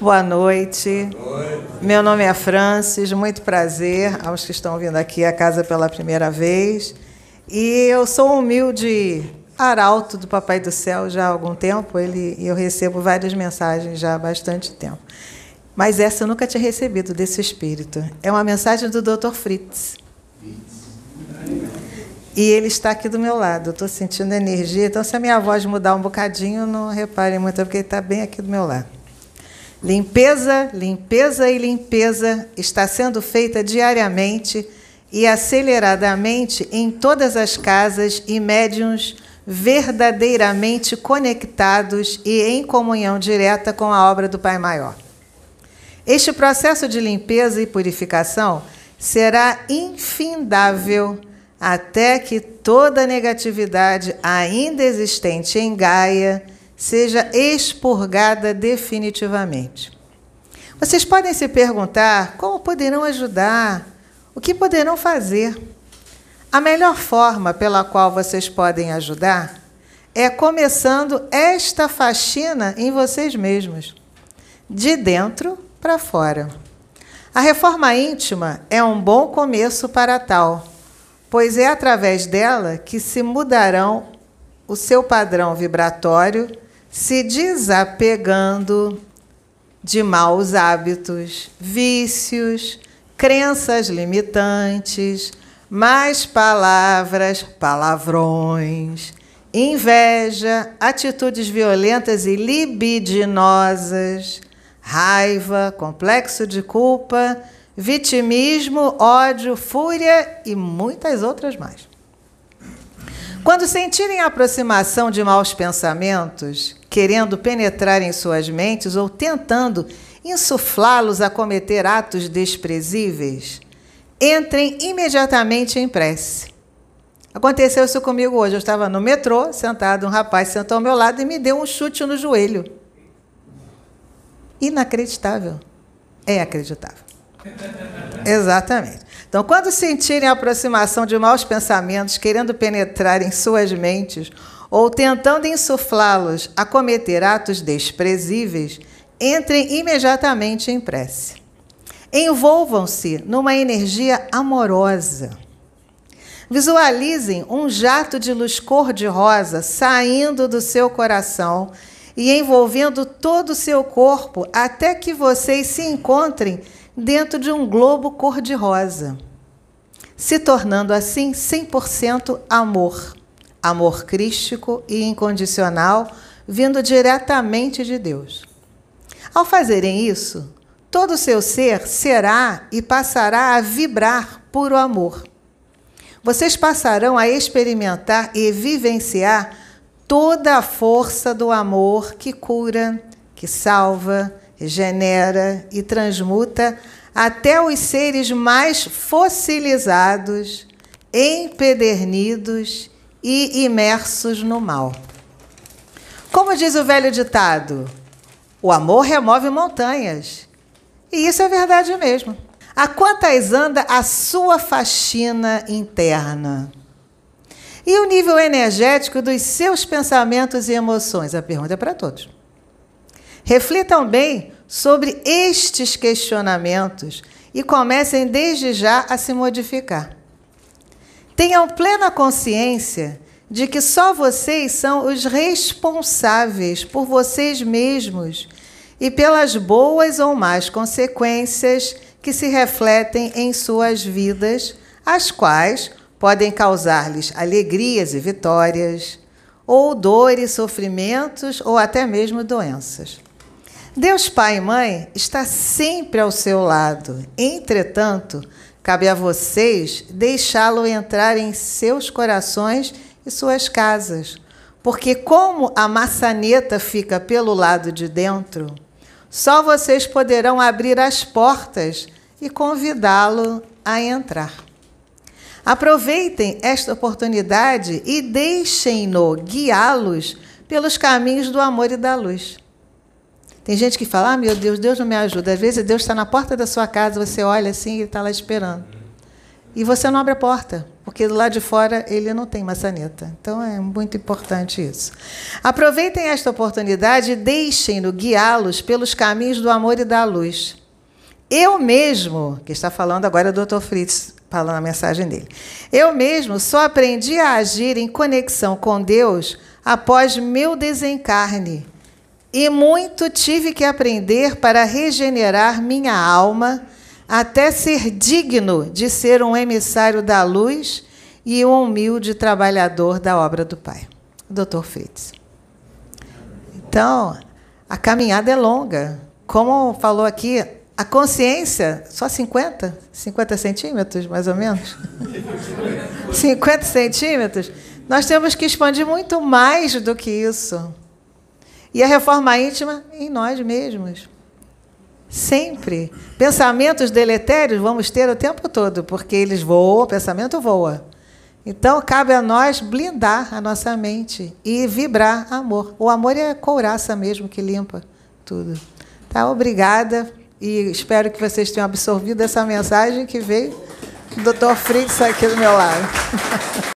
Boa noite. Meu nome é Francis, muito prazer aos que estão vindo aqui à casa pela primeira vez. E eu sou um humilde arauto do Papai do Céu já há algum tempo, ele, eu recebo várias mensagens já há bastante tempo. Mas essa eu nunca tinha recebido desse espírito. É uma mensagem do Dr. Fritz. E ele está aqui do meu lado. Estou sentindo energia. Então, se a minha voz mudar um bocadinho, não reparem muito, porque ele está bem aqui do meu lado. Limpeza, limpeza e limpeza está sendo feita diariamente e aceleradamente em todas as casas e médiums verdadeiramente conectados e em comunhão direta com a obra do Pai Maior. Este processo de limpeza e purificação será infindável até que toda negatividade ainda existente em Gaia seja expurgada definitivamente. Vocês podem se perguntar como poderão ajudar, o que poderão fazer. A melhor forma pela qual vocês podem ajudar é começando esta faxina em vocês mesmos, de dentro para fora. A reforma íntima é um bom começo para tal pois é através dela que se mudarão o seu padrão vibratório, se desapegando de maus hábitos, vícios, crenças limitantes, más palavras, palavrões, inveja, atitudes violentas e libidinosas, raiva, complexo de culpa vitimismo, ódio, fúria e muitas outras mais. Quando sentirem a aproximação de maus pensamentos, querendo penetrar em suas mentes ou tentando insuflá-los a cometer atos desprezíveis, entrem imediatamente em prece. Aconteceu isso comigo hoje. Eu estava no metrô, sentado, um rapaz sentou ao meu lado e me deu um chute no joelho. Inacreditável. É acreditável. Exatamente. Então, quando sentirem a aproximação de maus pensamentos querendo penetrar em suas mentes ou tentando insuflá-los a cometer atos desprezíveis, entrem imediatamente em prece. Envolvam-se numa energia amorosa. Visualizem um jato de luz cor-de-rosa saindo do seu coração e envolvendo todo o seu corpo até que vocês se encontrem dentro de um globo cor-de-rosa, se tornando assim 100% amor, amor crístico e incondicional, vindo diretamente de Deus. Ao fazerem isso, todo o seu ser será e passará a vibrar puro amor. Vocês passarão a experimentar e vivenciar toda a força do amor que cura, que salva, regenera e transmuta até os seres mais fossilizados, empedernidos e imersos no mal. Como diz o velho ditado, o amor remove montanhas. E isso é verdade mesmo. A quantas anda a sua faxina interna? E o nível energético dos seus pensamentos e emoções? A pergunta é para todos. Reflitam bem sobre estes questionamentos e comecem desde já a se modificar. Tenham plena consciência de que só vocês são os responsáveis por vocês mesmos e pelas boas ou más consequências que se refletem em suas vidas, as quais podem causar-lhes alegrias e vitórias, ou dores, sofrimentos ou até mesmo doenças. Deus Pai e Mãe está sempre ao seu lado. Entretanto, cabe a vocês deixá-lo entrar em seus corações e suas casas. Porque, como a maçaneta fica pelo lado de dentro, só vocês poderão abrir as portas e convidá-lo a entrar. Aproveitem esta oportunidade e deixem-no guiá-los pelos caminhos do amor e da luz. Tem gente que fala: ah, meu Deus, Deus não me ajuda. Às vezes Deus está na porta da sua casa, você olha assim e está lá esperando. e você não abre a porta, porque do lado de fora ele não tem maçaneta. Então é muito importante isso. Aproveitem esta oportunidade e deixem-no guiá-los pelos caminhos do amor e da luz. Eu mesmo, que está falando agora é o Dr. Fritz, falando a mensagem dele. Eu mesmo só aprendi a agir em conexão com Deus após meu desencarne. E muito tive que aprender para regenerar minha alma até ser digno de ser um emissário da luz e um humilde trabalhador da obra do Pai. Dr. Fritz. Então, a caminhada é longa. Como falou aqui, a consciência, só 50? 50 centímetros, mais ou menos? 50 centímetros? Nós temos que expandir muito mais do que isso. E a reforma íntima em nós mesmos. Sempre. Pensamentos deletérios vamos ter o tempo todo, porque eles voam, o pensamento voa. Então, cabe a nós blindar a nossa mente e vibrar amor. O amor é a couraça mesmo que limpa tudo. Tá? Obrigada. E espero que vocês tenham absorvido essa mensagem que veio do Dr. Fritz aqui do meu lado.